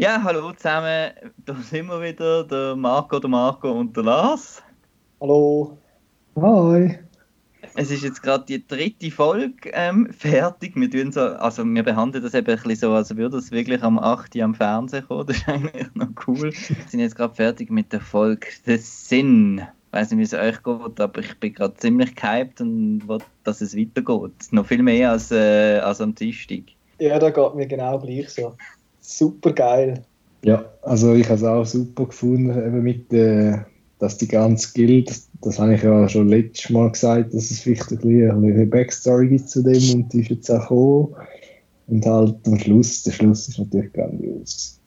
Ja, hallo zusammen, da sind wir wieder, der Marco, der Marco und der Lars. Hallo. Hi. Es ist jetzt gerade die dritte Folge ähm, fertig. Wir, tun so, also wir behandeln das eben ein bisschen so, als würde es wirklich am 8. Uhr am Fernsehen kommen. Das ist eigentlich noch cool. Wir sind jetzt gerade fertig mit der Folge «The Sinn». Ich weiß nicht, wie es euch geht, aber ich bin gerade ziemlich gehypt und will, dass es weitergeht. Noch viel mehr als, äh, als am Dienstag. Ja, da geht mir genau gleich so. Super geil. Ja, also ich habe es auch super gefunden, eben mit, äh, dass die ganze Guild, das, das habe ich ja schon letztes Mal gesagt, dass es vielleicht ein bisschen eine Backstory gibt zu dem und die ist jetzt auch gekommen. Und halt am Schluss, der Schluss ist natürlich grandios.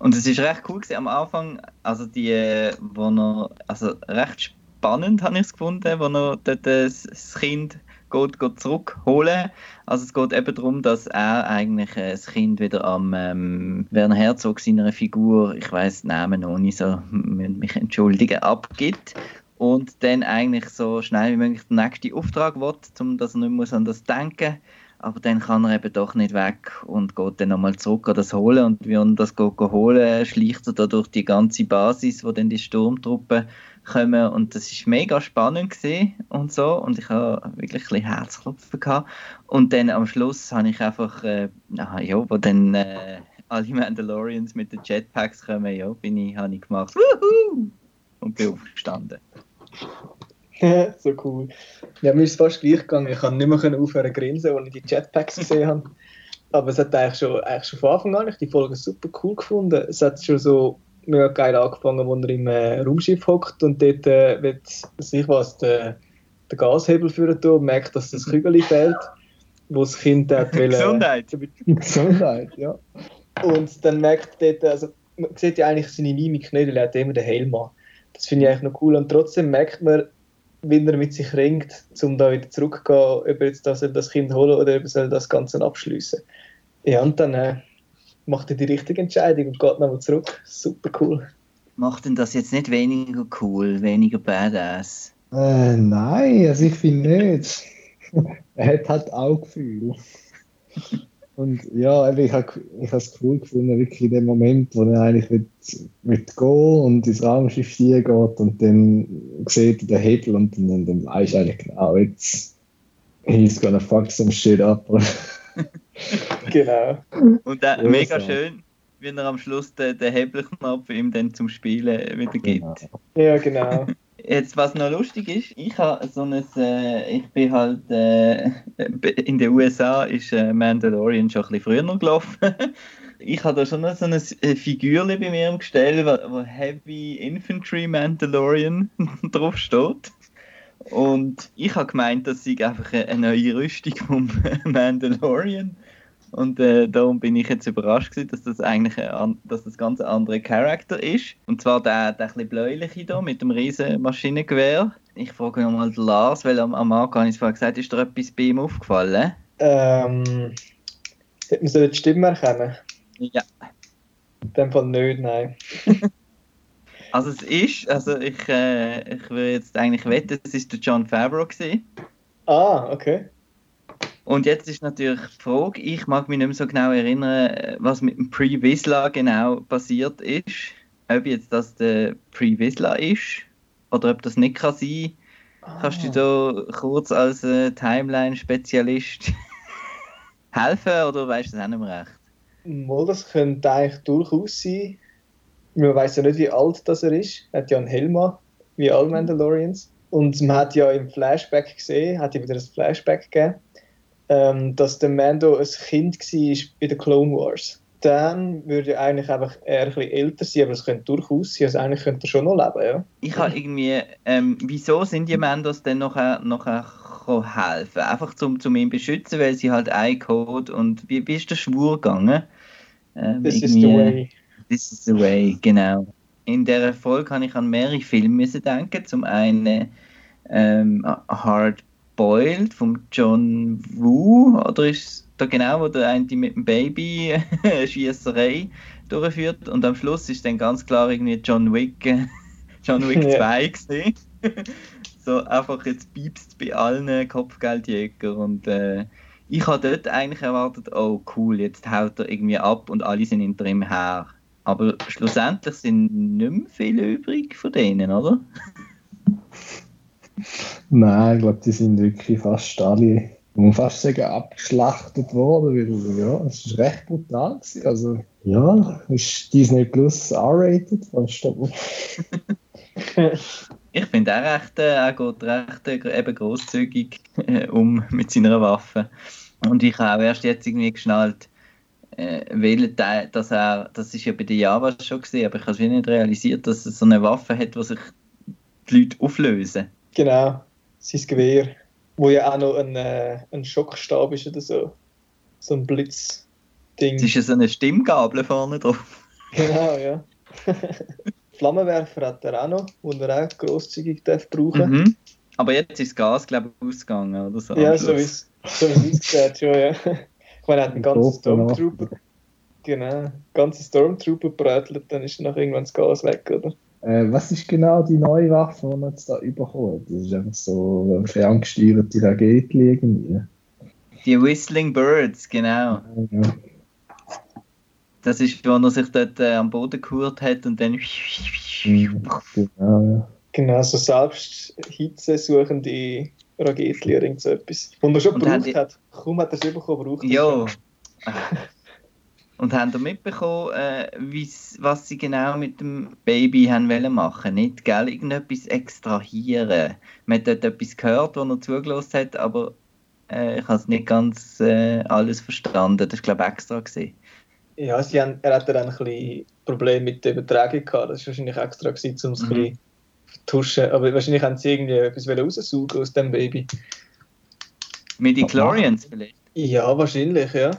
Und es ist recht cool gewesen, am Anfang, also die, äh, wo noch, also recht spannend habe ich es gefunden, wo noch dort das Kind geht, geht zurückholen. Also es geht eben darum, dass er eigentlich äh, das Kind wieder am ähm, Werner Herzog seiner Figur, ich weiß Namen noch nicht so, mich entschuldigen, abgibt und dann eigentlich so schnell wie möglich den nächsten Auftrag will, um dass er nicht muss an das denken aber dann kann er eben doch nicht weg und geht dann nochmal zurück an das holen. Und wie er das geht, holen, schleicht er da durch die ganze Basis, wo dann die Sturmtruppen kommen. Und das ist mega spannend gesehen und so. Und ich habe wirklich ein bisschen Herzklopfen gehabt. Und dann am Schluss habe ich einfach, äh, ja, wo dann äh, alle Mandalorians mit den Jetpacks kommen, ja, bin ich, habe ich gemacht, Wuhu! und bin aufgestanden. so cool. Ja, mir ist es fast gleich gegangen. Ich konnte nicht mehr aufhören zu grinsen, als ich die Jetpacks gesehen habe. Aber es hat eigentlich schon, eigentlich schon von Anfang an ich die Folge super cool gefunden. Es hat schon so mega geil angefangen, wo er im äh, Raumschiff hockt und dort äh, wird, ich was, der, der Gashebel führen tun und merkt, dass das Kügel fehlt, wo das Kind hat will, Gesundheit. Gesundheit, ja. Und dann merkt dort, also man sieht ja eigentlich seine Mimik nicht, er hat immer den Helm an. Das finde ich eigentlich noch cool und trotzdem merkt man, wie er mit sich ringt, um da wieder zurückzugehen, ob er jetzt das, das Kind holen oder ob er das Ganze abschließen Ja, und dann äh, macht er die richtige Entscheidung und geht nochmal zurück. Super cool. Macht denn das jetzt nicht weniger cool, weniger badass? Äh, nein, also ich finde nicht. er hat halt auch Gefühl. Und ja, ich habe ich es cool gefunden, wirklich in dem Moment, wo er eigentlich mit, mit gehen und ins Raumschiff geht und dann sieht er den Hebel und dann, dann, dann weiß eigentlich genau, jetzt he's gonna fuck some shit up. genau. Und äh, mega schön, wie er am Schluss den, den Hebelknopf ihm dann zum Spielen wieder gibt. Genau. Ja, genau. Jetzt, was noch lustig ist, ich habe so ein, äh, ich bin halt, äh, in den USA ist äh, Mandalorian schon ein bisschen früher gelaufen. ich habe da schon so ein äh, Figürchen bei mir im Gestell, wo, wo Heavy Infantry Mandalorian drauf steht. Und ich habe gemeint, das sei einfach eine neue Rüstung vom Mandalorian. Und äh, darum bin ich jetzt überrascht gewesen, dass das eigentlich ein, dass das ganz ein anderer Charakter ist. Und zwar der, der ein bläuliche hier mit dem riesen Maschinengewehr. Ich frage nochmal Lars, weil am, am Marco habe ich es vorher gesagt, ist dir etwas bei ihm aufgefallen? Ähm, hätte man so die Stimme erkennen? Ja. In dem Fall nicht, nein. also es ist, also ich, äh, ich würde jetzt eigentlich wetten, es ist der John Favreau gewesen. Ah, okay. Und jetzt ist natürlich die Frage, ich mag mich nicht mehr so genau erinnern, was mit dem Pre-Vizsla genau passiert ist. Ob jetzt das der Pre-Vizsla ist oder ob das nicht kann sein kann. Kannst du da kurz als äh, Timeline-Spezialist helfen oder weißt du das auch nicht mehr recht? Mal, das könnte eigentlich durchaus sein. Man weiß ja nicht, wie alt das er ist. Er hat ja einen Helm wie alle Mandalorians. Und man hat ja im Flashback gesehen, hat ja wieder ein Flashback gegeben ähm, dass der Mando ein Kind war bei den Clone Wars. Dann würde er eigentlich einfach eher ein bisschen älter sein, aber es könnte durchaus sein, also eigentlich könnte er schon noch leben, ja. Ich habe irgendwie, ähm, wieso sind die Mandos dann nachher, nachher helfen? Einfach zum, zum ihn beschützen, weil sie halt ein Code und wie, wie ist der Schwur gegangen? Ähm, this is the way. This is the way, genau. In der Folge kann ich an mehrere Filme denken. Zum einen ähm, Hard Boiled von John Woo, oder ist da genau, wo der eine mit dem Baby Schießerei durchführt und am Schluss ist dann ganz klar irgendwie John Wick, John Wick 2 gesehen. so einfach jetzt piepst bei allen Kopfgeldjäger und äh, ich habe dort eigentlich erwartet, oh cool, jetzt haut er irgendwie ab und alle sind hinter ihm her. Aber schlussendlich sind nicht mehr viele übrig von denen, oder? Nein, ich glaube, die sind wirklich fast alle, man muss fast sagen, abgeschlachtet worden, weil ja, es ist recht brutal gewesen. Also, ja, ist Disney Plus R-rated, fast. Ich finde er recht, äh, er geht recht äh, eben großzügig äh, um mit seiner Waffe. Und ich habe auch erst jetzt irgendwie geschnallt, äh, welchen Teil, dass er, das ist ja bei den Java schon gesehen, aber ich habe es nicht realisiert, dass er so eine Waffe hat, wo sich die Leute auflösen. Genau, sein Gewehr, wo ja auch noch ein, äh, ein Schockstab ist oder so. So ein Blitzding. Es ist ja so eine Stimmgabel vorne drauf. Genau, ja. Flammenwerfer hat er auch noch, den er auch grosszügig darf brauchen Mhm. Aber jetzt ist das Gas, glaube ich, ausgegangen oder so. Ja, so es so wie's aussieht, schon, ja. Ich meine, er hat einen ganzen. Stormtrooper. Genau, ganze Stormtrooper brötelt, dann ist nach irgendwann das Gas weg, oder? Äh, was ist genau die neue Waffe, die man jetzt da bekommen hat? Das ist einfach so eine ferngesteuerte Rakete irgendwie. Die Whistling Birds, genau. Ja. Das ist, wo er sich dort äh, am Boden gehurt hat und dann. Mhm, Genau, ja. Genau, so selbst Hitze suchende Raketen oder irgend so etwas. Und er schon Und gebraucht die- hat. Kaum hat er es bekommen, braucht er es Ja. Und haben ihr mitbekommen, äh, was sie genau mit dem Baby haben wollen machen? Nicht, gell? Irgendetwas extrahieren. Man hat dort etwas gehört, was er zugelassen hat, aber äh, ich habe es nicht ganz äh, alles verstanden. Das ist, glaube ich, extra gesehen. Ja, sie haben, er hatte dann ein bisschen Probleme mit der Übertragung gehabt. Das war wahrscheinlich extra, gewesen, um es Mhm. ein bisschen zu vertuschen. Aber wahrscheinlich haben sie irgendwie etwas raussaugen aus dem Baby. Midichlorians vielleicht. Ja, wahrscheinlich, ja.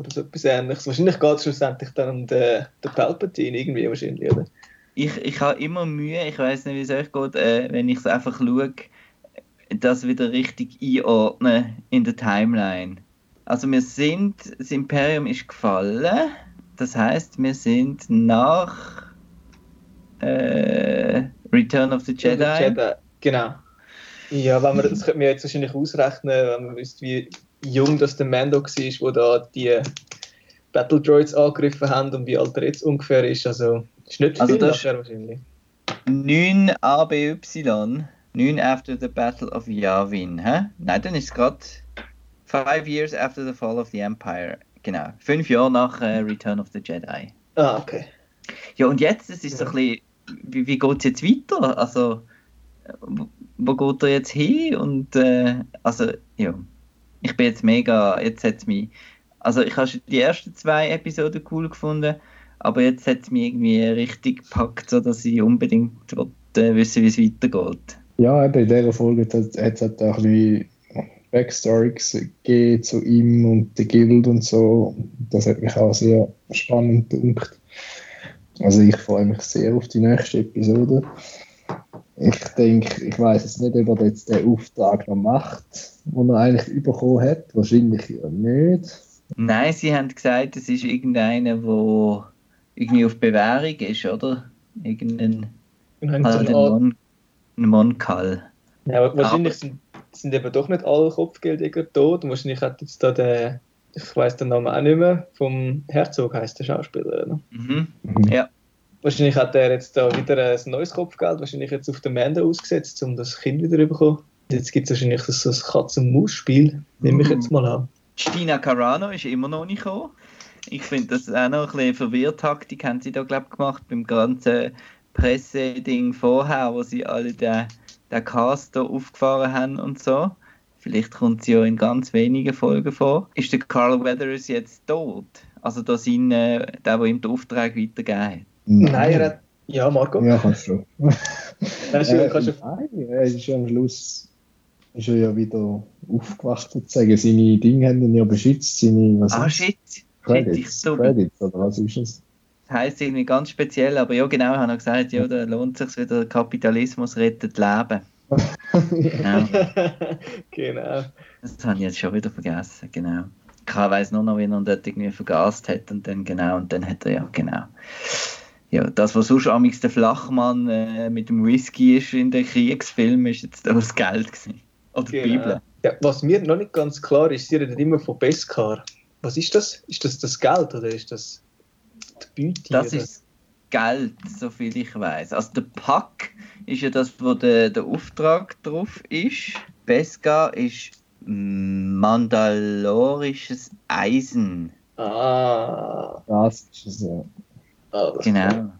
Oder so etwas ähnliches. Wahrscheinlich geht es schlussendlich dann um den, den Palpatine irgendwie wahrscheinlich, oder? Ich, ich habe immer Mühe, ich weiß nicht, wie es euch geht, äh, wenn ich es einfach schaue, das wieder richtig einordnen in der Timeline. Also wir sind, das Imperium ist gefallen, das heißt, wir sind nach äh, Return of the Jedi. Jedi. Genau. Ja, wenn man, das könnte man jetzt wahrscheinlich ausrechnen, wenn man wüsste, wie jung das der Mando war, wo da die Battle Droids angegriffen haben und wie alt er jetzt ungefähr ist. Also, ist nicht Also viel das- nachher wahrscheinlich. 9 ABY, 9 after the Battle of Yavin. Hä? Nein, dann ist es gerade 5 years after the fall of the Empire. Genau, 5 Jahre nach äh, Return of the Jedi. Ah, okay. Ja, und jetzt, es ist so ein bisschen, wie, wie geht es jetzt weiter? Also, wo, wo geht er jetzt hin? Und, äh, also, ja, ich bin jetzt mega, jetzt hat mich, also ich habe schon die ersten zwei Episoden cool gefunden, aber jetzt hat es mich irgendwie richtig gepackt, so dass ich unbedingt will, äh, wissen, wie es weitergeht. Ja, eben in dieser Folge hat es halt auch ein bisschen Backstories gegeben zu ihm und der Guild und so. Das hat mich auch sehr spannend gedacht. Also ich freue mich sehr auf die nächste Episode. Ich denke, ich weiß jetzt nicht, ob er jetzt den Auftrag noch macht, den er eigentlich bekommen hat. Wahrscheinlich ja nicht. Nein, sie haben gesagt, es ist irgendeiner, der irgendwie auf Bewährung ist, oder? Irgendein, also so Mon, Monkal. ja, aber wahrscheinlich Aber- sind, sind eben doch nicht alle Kopfgeldjäger tot. Und wahrscheinlich hat jetzt da der, ich weiß den Namen auch nicht mehr, vom Herzog heißt der Schauspieler, oder? Mhm. Mhm. Wahrscheinlich hat er jetzt da wieder ein neues Kopfgeld, wahrscheinlich jetzt auf den Mando ausgesetzt, um das Kind wieder zu bekommen. Jetzt gibt es wahrscheinlich so ein Katz-und-Maus-Spiel, nehme ich jetzt mal an. Gina Carano ist immer noch nicht gekommen. Ich finde, das auch noch ein bisschen Verwirrtaktik haben sie da, glaube ich, gemacht beim ganzen Presseding vorher, wo sie alle den, den Cast da aufgefahren haben und so. Vielleicht kommt sie ja in ganz wenigen Folgen vor. Ist der Carl Weathers jetzt tot? Also da sein, äh, der, der ihm den Auftrag weitergegeben hat. Nein, er hat. Ja, Marco. Ja, kannst du. Kannst du, Äh, kannst du, nein, er ist ja am Schluss ist er ja wieder aufgewacht sozusagen. Seine Dinge haben ihn ja beschützt, seine was Ah, ist shit. shit ich Credits, so, Credits, oder was ist es? Das heisst irgendwie ganz speziell, aber ja, genau, haben wir gesagt, ja, da lohnt es sich wieder, Kapitalismus rettet Leben. Genau. genau. Das habe ich jetzt schon wieder vergessen, genau. Ich weiß nur noch, wie er ihn dort irgendwie vergast hat und dann genau, und dann hat er ja, genau. Ja, das, was sonst amigs der Flachmann äh, mit dem Whisky ist in den Kriegsfilmen, ist jetzt auch das Geld gewesen. Oder Genau. Bibel. Ja, was mir noch nicht ganz klar ist, sie reden immer von Beskar. Was ist das? Ist das das Geld oder ist das die Beute? Das oder? ist Geld, soviel ich weiß. Also der Pack ist ja das, wo der, der Auftrag drauf ist. Beskar ist mandalorisches Eisen. Ah, Das ist es, ja. Ah Genau.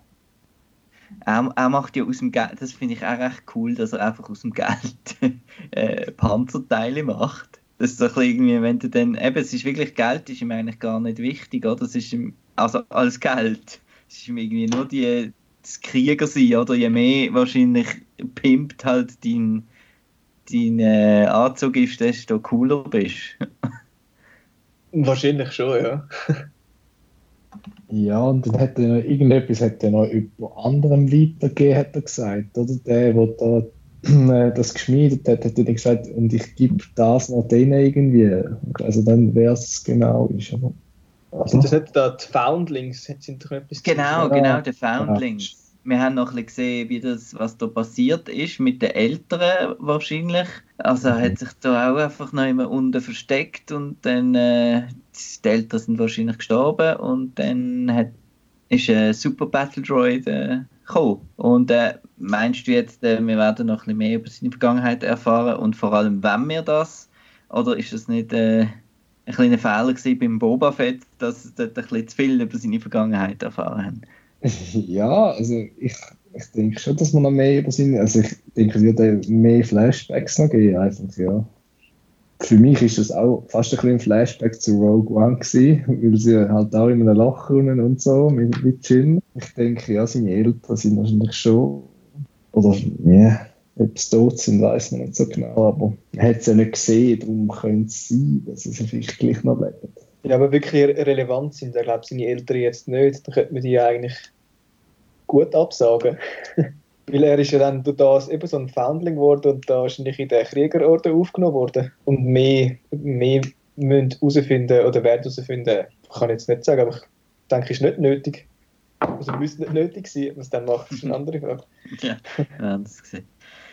Er, er macht ja aus dem Geld, das finde ich auch recht cool, dass er einfach aus dem Geld äh, Panzerteile macht. Das ist doch irgendwie, wenn du dann, eben, es ist wirklich Geld, ist ihm eigentlich gar nicht wichtig, oder? Das ist ihm, also als Geld, es ist ihm irgendwie nur die, das Krieger sein, oder? Je mehr wahrscheinlich pimpt halt dein, dein äh, Anzug ist, desto cooler bist. Wahrscheinlich schon, ja. Ja, und dann hat er noch irgendetwas hat er noch über anderem weitergegeben, hat er gesagt, oder? Der, der da äh, das geschmiedet hat, hat er dann gesagt, und ich gebe das noch denen irgendwie. Also dann wäre es genau ist. Aber, Sind das nicht da die Foundlings? Sind doch etwas Genau, genau, der Foundlings. Wir haben noch ein bisschen gesehen, wie das, was da passiert ist mit den Älteren wahrscheinlich. Also er hat sich da auch einfach noch immer unten versteckt und dann äh, die Eltern sind wahrscheinlich gestorben und dann hat, ist ein Super Battle Droid äh, gekommen. Und äh, meinst du jetzt, äh, wir werden noch ein bisschen mehr über seine Vergangenheit erfahren und vor allem, wenn wir das? Oder ist das nicht äh, ein kleiner Fehler gewesen beim Boba Fett, dass sie dort ein bisschen zu viel über seine Vergangenheit erfahren haben? ja, also ich, ich denke schon, dass man noch mehr über seine, also ich denke, es wird mehr Flashbacks noch geben, einfach, ja. Für mich ist das auch fast ein bisschen Flashback zu Rogue One gewesen, weil sie halt auch in einem Loch runnen und so mit, mit Jin. Ich denke, ja, seine Eltern sind wahrscheinlich schon, oder, ja, ob sie tot sind, weiß man nicht so genau, aber man hat es ja nicht gesehen, darum könnte es sein, dass sie vielleicht gleich noch leben. Ja, aber wirklich re- relevant sind, ich glaube, seine Eltern jetzt nicht. Dann könnte man die eigentlich gut absagen. Weil er ist ja dann durch das eben so ein Foundling geworden und da wahrscheinlich in den Kriegerorden aufgenommen worden. Und mehr, mehr müssen herausfinden oder werden herausfinden, kann ich jetzt nicht sagen, aber ich denke, ist nicht nötig. Also müsste nicht nötig sein, es dann macht, ist eine andere Frage. Ja, wir haben das gesehen.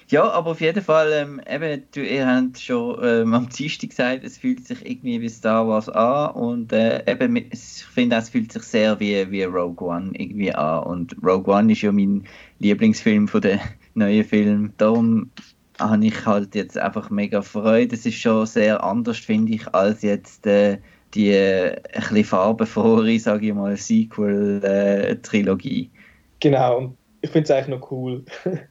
Ja, aber auf jeden Fall, ähm, eben, du, ihr habt schon ähm, am Dienstag gesagt, es fühlt sich irgendwie wie Star Wars an und äh, eben, ich finde, es fühlt sich sehr wie, wie Rogue One irgendwie an und Rogue One ist ja mein Lieblingsfilm von den neuen Filmen, darum habe ich halt jetzt einfach mega Freude. Es ist schon sehr anders, finde ich, als jetzt äh, die äh, ein bisschen farbenfrohe, sage ich mal, Sequel-Trilogie. Genau, und ich finde es eigentlich noch cool.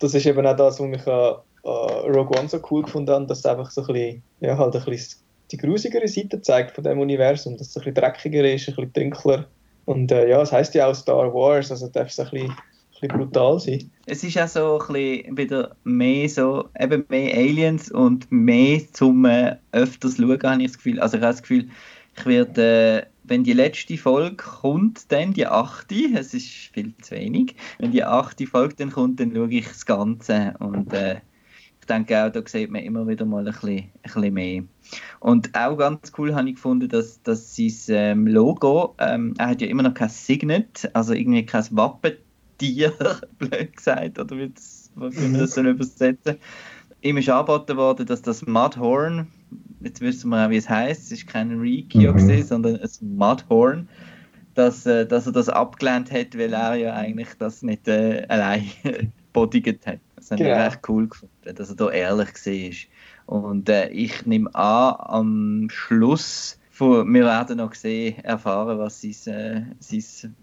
das ist eben auch das, was mich an, an Rogue One so cool gefunden habe, dass es einfach so ein bisschen, ja, halt ein bisschen die grusigere Seite zeigt von dem Universum, dass es ein bisschen dreckiger ist, ein bisschen dunkler. Und äh, ja, es heisst ja auch Star Wars, also darf es ein bisschen, ein bisschen brutal sein. Es ist auch so ein bisschen wieder mehr so, eben mehr Aliens und mehr zum äh, öfters schauen, habe ich das Gefühl. Also ich habe das Gefühl, ich werde, äh, wenn die letzte Folge kommt, dann die achte, es ist viel zu wenig, wenn die achte Folge dann kommt, dann schaue ich das Ganze. Und äh, ich denke auch, da sieht man immer wieder mal ein bisschen, ein bisschen mehr. Und auch ganz cool habe ich gefunden, dass, dass sein ähm, Logo, ähm, er hat ja immer noch kein Signet, also irgendwie kein Wappentier, blöd gesagt, oder wie, das, wie man das soll übersetzen Ihm ist angeboten worden, dass das Mudhorn, jetzt wissen wir auch, wie es heißt, es ist kein Rikio, Mhm. gewesen, sondern ein Mudhorn, dass, äh, dass er das abgelehnt hat, weil er ja eigentlich das nicht äh, allein bodigt hat. Das habe ich Genau. echt cool gefunden, dass er da ehrlich war. Und äh, ich nehme an, am Schluss, von, wir werden noch sehen, erfahren, was sein, äh, sein,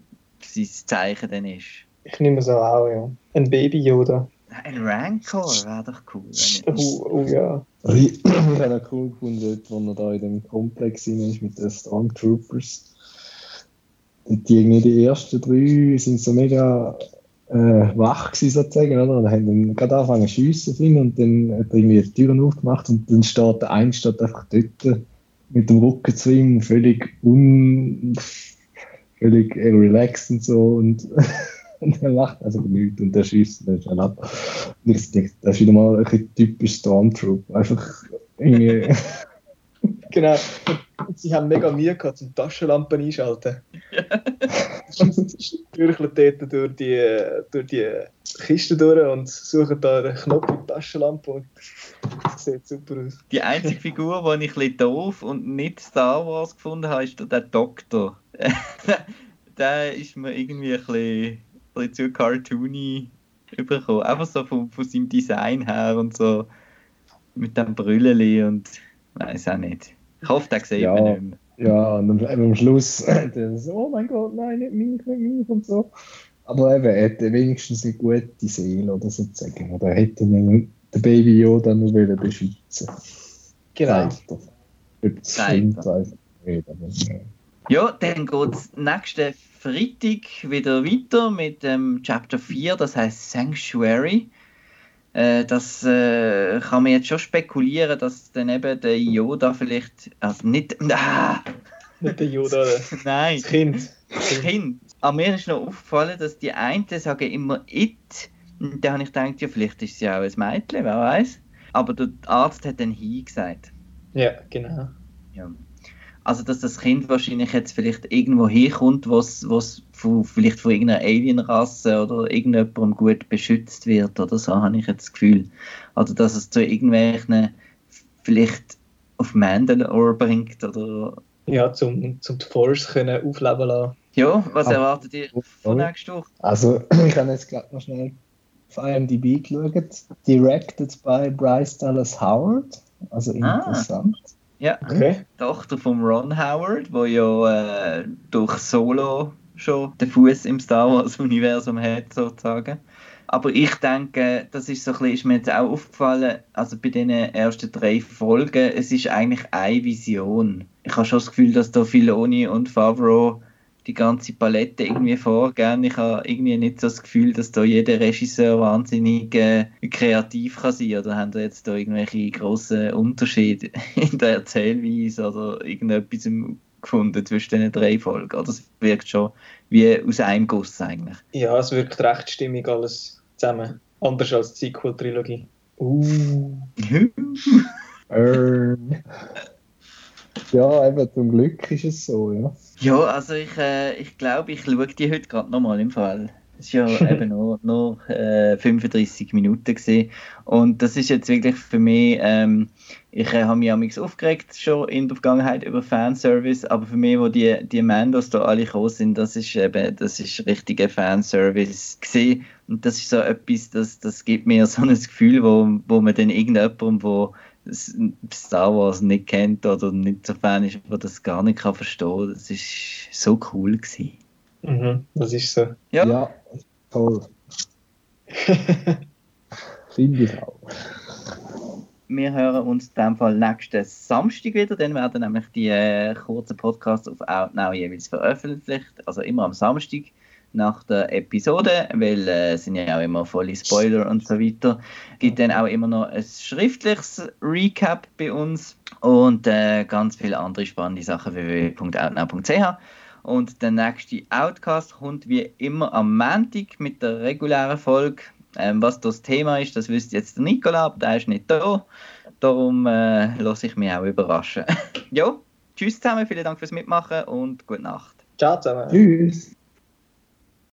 sein Zeichen dann ist. Ich nehme es auch, ja. Ein Baby Yoda. Ein Rancor wäre doch cool. Wenn Oh, oh ja. Ich, habe auch cool gefunden, wo er da in dem Komplex ist mit den Stormtroopers. Und die, irgendwie die ersten drei sind so mega äh, wach gewesen, sozusagen, oder? Und haben dann gerade angefangen zu schiessen und dann hat er irgendwie die Türen aufgemacht und dann steht der eine steht einfach dort mit dem Rücken zu ihm, völlig un... völlig relaxed und so und, und er macht also nichts und der schießt dann schnell ab. Und ich denke, das ist wieder mal ein typisch Stormtrooper. Einfach irgendwie. Genau. Und sie haben mega Mühe gehabt, zum Taschenlampen einschalten. Türchen dort durch die, durch die Kiste durch und suchen da einen Knopf in die Taschenlampe und das sieht super aus. Die einzige Figur, die ich ein bisschen doof und nicht Star Wars gefunden habe, ist der Doktor. der ist mir irgendwie ein bisschen, bisschen zu cartoony überkommen. Einfach so von, von seinem Design her und so mit dem Brülleli und weiß auch nicht. Ich hoffe, der sieht Ja. man nicht mehr. Ja, und am, eben am Schluss, dann so, oh mein Gott, nein, nicht mich, nicht mich und so. Aber eben, er hätte wenigstens eine gute Seele oder sozusagen. Oder er hätte ihn den Baby Yoda nur wollen beschützen. Genau. Er. Über das Kind einfach ja. Dann geht es nächsten Freitag wieder weiter mit dem Chapter 4, das heißt Sanctuary. Äh, das äh, kann man jetzt schon spekulieren, dass dann eben der Yoda vielleicht. Also nicht. Ah, Nicht der Yoda, das nein, Kind. das Kind. Aber mir ist noch aufgefallen, dass die einen sagen immer it. Und da habe ich gedacht, ja, vielleicht ist sie auch ein Mädchen, wer weiß. Aber der Arzt hat dann he gesagt. Ja, genau. Ja. Also, dass das Kind wahrscheinlich jetzt vielleicht irgendwo herkommt, was, was von, vielleicht von irgendeiner Alienrasse oder irgendjemandem gut beschützt wird oder so, habe ich jetzt das Gefühl. Oder dass es zu irgendwelchen vielleicht auf Mandalore bringt oder... Ja, zum, zum die Force können aufleben lassen. Ja, was Ah. erwartet ihr von nächster Woche? Also, ich habe jetzt gerade noch schnell auf IMDb geschaut. Directed by Bryce Dallas Howard. Also Ah. Ja, Okay. Tochter von Ron Howard, wo ja äh, durch Solo schon den Fuß im Star Wars-Universum hat, sozusagen. Aber ich denke, das ist so ein bisschen, ist mir jetzt auch aufgefallen, also bei den ersten drei Folgen, es ist eigentlich eine Vision. Ich habe schon das Gefühl, dass da Filoni und Favreau die ganze Palette irgendwie vorgehen. Ich habe irgendwie nicht so das Gefühl, dass da jeder Regisseur wahnsinnig äh, kreativ kann sein oder haben da jetzt da irgendwelche grossen Unterschiede in der Erzählweise oder irgendetwas gefunden zwischen den drei Folgen? Oder es wirkt schon wie aus einem Guss eigentlich. Ja, es wirkt recht stimmig alles zusammen. Anders als die Sequel-Trilogie. Uh. Ja, eben zum Glück ist es so, ja. Ja, also ich, äh, ich glaube, ich schaue die heute gerade nochmal im Fall. Es war ja eben nur, nur äh, 35 Minuten gewesen. und das ist jetzt wirklich für mich, ähm, ich äh, habe mich amigs aufgeregt schon in der Vergangenheit über Fanservice, aber für mich, wo die, die Mandos da alle gekommen sind, das ist eben, das ist richtiger Fanservice gewesen. und das ist so etwas, das, das gibt mir so ein Gefühl, wo, wo man dann irgendjemandem, wo Star Wars nicht kennt oder nicht so Fan ist, der das gar nicht kann verstehen. Das ist so cool gewesen. Mhm, das ist so. Ja. Ja, toll. Finde ich auch. Wir hören uns in dem Fall nächsten Samstag wieder. Dann werden nämlich die äh, kurzen Podcasts auf Outnow jeweils veröffentlicht. Also immer am Samstag nach der Episode, weil äh, es sind ja auch immer volle Spoiler und so weiter. Gibt dann auch immer noch ein schriftliches Recap bei uns und äh, ganz viele andere spannende Sachen www.outnow.ch. Und der nächste Outcast kommt wie immer am Montag mit der regulären Folge. Ähm, was das Thema ist, das wüsste jetzt der Nikola, aber der ist nicht da. Darum äh, lasse ich mich auch überraschen. jo, tschüss zusammen, vielen Dank fürs Mitmachen und gute Nacht. Ciao zusammen. Tschüss.